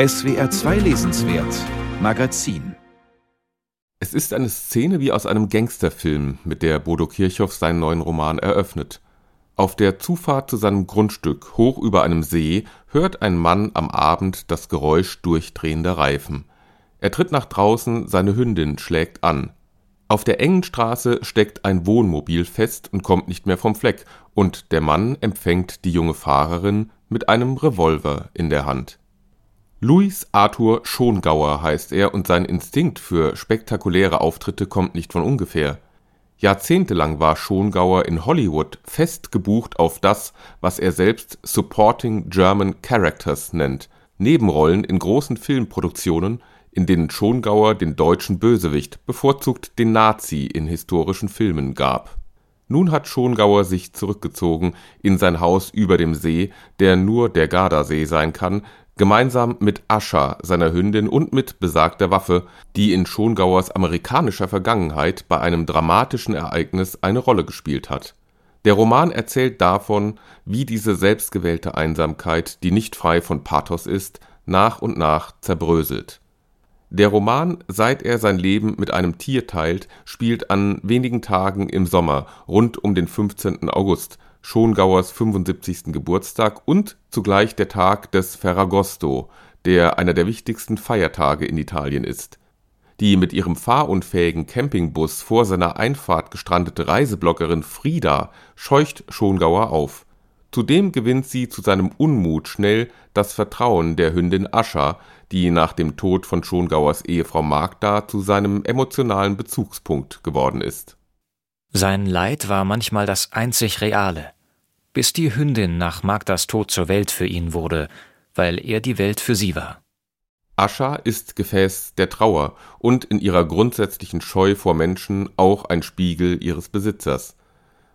SWR 2 Lesenswert Magazin Es ist eine Szene wie aus einem Gangsterfilm, mit der Bodo Kirchhoff seinen neuen Roman eröffnet. Auf der Zufahrt zu seinem Grundstück hoch über einem See hört ein Mann am Abend das Geräusch durchdrehender Reifen. Er tritt nach draußen, seine Hündin schlägt an. Auf der engen Straße steckt ein Wohnmobil fest und kommt nicht mehr vom Fleck, und der Mann empfängt die junge Fahrerin mit einem Revolver in der Hand. Louis Arthur Schongauer heißt er und sein Instinkt für spektakuläre Auftritte kommt nicht von ungefähr. Jahrzehntelang war Schongauer in Hollywood fest gebucht auf das, was er selbst Supporting German Characters nennt, Nebenrollen in großen Filmproduktionen, in denen Schongauer den deutschen Bösewicht, bevorzugt den Nazi in historischen Filmen gab. Nun hat Schongauer sich zurückgezogen in sein Haus über dem See, der nur der Gardasee sein kann, gemeinsam mit Ascha, seiner Hündin und mit besagter Waffe, die in Schongauers amerikanischer Vergangenheit bei einem dramatischen Ereignis eine Rolle gespielt hat. Der Roman erzählt davon, wie diese selbstgewählte Einsamkeit, die nicht frei von Pathos ist, nach und nach zerbröselt. Der Roman, seit er sein Leben mit einem Tier teilt, spielt an wenigen Tagen im Sommer rund um den 15. August Schongauers 75. Geburtstag und zugleich der Tag des Ferragosto, der einer der wichtigsten Feiertage in Italien ist. Die mit ihrem fahrunfähigen Campingbus vor seiner Einfahrt gestrandete Reisebloggerin Frida scheucht Schongauer auf. Zudem gewinnt sie zu seinem Unmut schnell das Vertrauen der Hündin Ascha, die nach dem Tod von Schongauers Ehefrau Magda zu seinem emotionalen Bezugspunkt geworden ist. Sein Leid war manchmal das einzig Reale bis die Hündin nach Magdas Tod zur Welt für ihn wurde, weil er die Welt für sie war. Ascha ist Gefäß der Trauer und in ihrer grundsätzlichen Scheu vor Menschen auch ein Spiegel ihres Besitzers.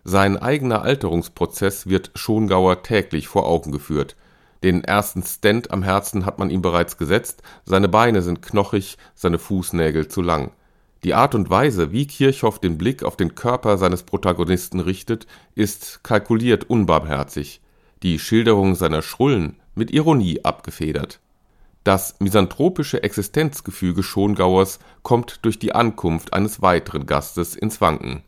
Sein eigener Alterungsprozess wird Schongauer täglich vor Augen geführt. Den ersten Stent am Herzen hat man ihm bereits gesetzt, seine Beine sind knochig, seine Fußnägel zu lang. Die Art und Weise, wie Kirchhoff den Blick auf den Körper seines Protagonisten richtet, ist kalkuliert unbarmherzig, die Schilderung seiner Schrullen mit Ironie abgefedert. Das misanthropische Existenzgefüge Schongauers kommt durch die Ankunft eines weiteren Gastes ins Wanken.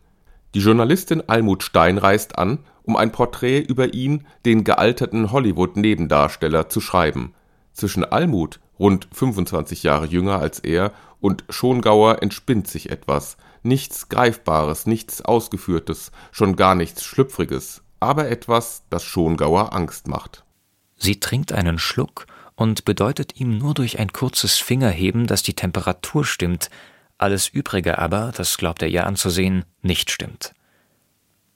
Die Journalistin Almut Stein reist an, um ein Porträt über ihn, den gealterten Hollywood-Nebendarsteller, zu schreiben. Zwischen Almut rund 25 Jahre jünger als er, und Schongauer entspinnt sich etwas, nichts Greifbares, nichts Ausgeführtes, schon gar nichts Schlüpfriges, aber etwas, das Schongauer Angst macht. Sie trinkt einen Schluck und bedeutet ihm nur durch ein kurzes Fingerheben, dass die Temperatur stimmt, alles Übrige aber, das glaubt er ihr anzusehen, nicht stimmt.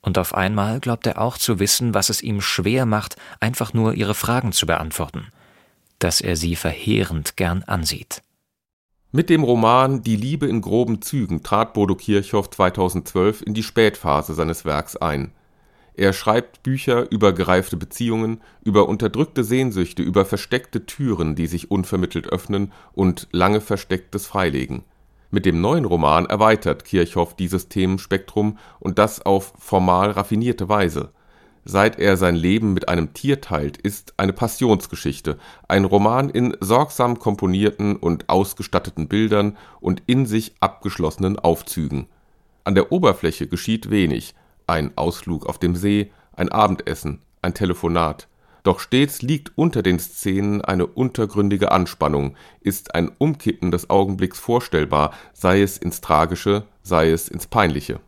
Und auf einmal glaubt er auch zu wissen, was es ihm schwer macht, einfach nur ihre Fragen zu beantworten – dass er sie verheerend gern ansieht. Mit dem Roman Die Liebe in groben Zügen trat Bodo Kirchhoff 2012 in die Spätphase seines Werks ein. Er schreibt Bücher über gereifte Beziehungen, über unterdrückte Sehnsüchte, über versteckte Türen, die sich unvermittelt öffnen und lange Verstecktes freilegen. Mit dem neuen Roman erweitert Kirchhoff dieses Themenspektrum und das auf formal raffinierte Weise seit er sein Leben mit einem Tier teilt, ist eine Passionsgeschichte, ein Roman in sorgsam komponierten und ausgestatteten Bildern und in sich abgeschlossenen Aufzügen. An der Oberfläche geschieht wenig, ein Ausflug auf dem See, ein Abendessen, ein Telefonat. Doch stets liegt unter den Szenen eine untergründige Anspannung, ist ein Umkippen des Augenblicks vorstellbar, sei es ins Tragische, sei es ins Peinliche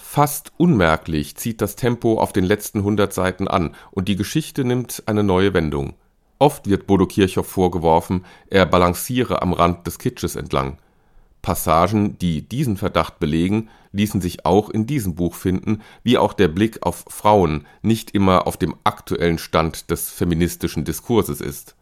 Fast unmerklich zieht das Tempo auf den letzten hundert Seiten an und die Geschichte nimmt eine neue Wendung. Oft wird Bodo Kirchhoff vorgeworfen, er balanciere am Rand des Kitsches entlang. Passagen, die diesen Verdacht belegen, ließen sich auch in diesem Buch finden, wie auch der Blick auf Frauen nicht immer auf dem aktuellen Stand des feministischen Diskurses ist.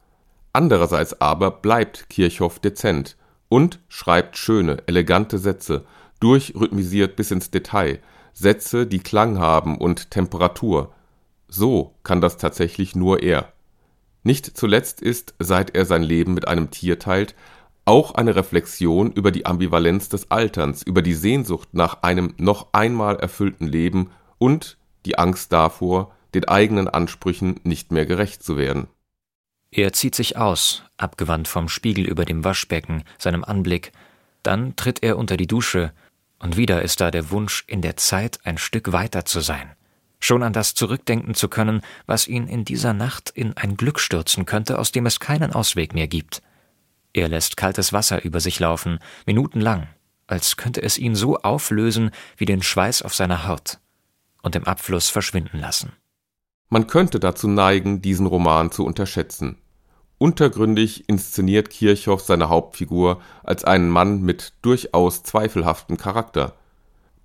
Andererseits aber bleibt Kirchhoff dezent und schreibt schöne, elegante Sätze, durchrhythmisiert bis ins Detail, Sätze, die Klang haben und Temperatur. So kann das tatsächlich nur er. Nicht zuletzt ist, seit er sein Leben mit einem Tier teilt, auch eine Reflexion über die Ambivalenz des Alterns, über die Sehnsucht nach einem noch einmal erfüllten Leben und die Angst davor, den eigenen Ansprüchen nicht mehr gerecht zu werden Er zieht sich aus, abgewandt vom Spiegel über dem Waschbecken, seinem Anblick, dann tritt er unter die Dusche, und wieder ist da der Wunsch, in der Zeit ein Stück weiter zu sein, schon an das zurückdenken zu können, was ihn in dieser Nacht in ein Glück stürzen könnte, aus dem es keinen Ausweg mehr gibt. Er lässt kaltes Wasser über sich laufen, minutenlang, als könnte es ihn so auflösen wie den Schweiß auf seiner Haut, und im Abfluss verschwinden lassen. Man könnte dazu neigen, diesen Roman zu unterschätzen. Untergründig inszeniert Kirchhoff seine Hauptfigur als einen Mann mit durchaus zweifelhaftem Charakter.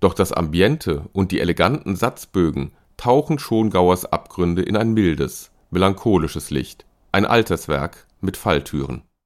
Doch das Ambiente und die eleganten Satzbögen tauchen Schongauers Abgründe in ein mildes, melancholisches Licht, ein Alterswerk mit Falltüren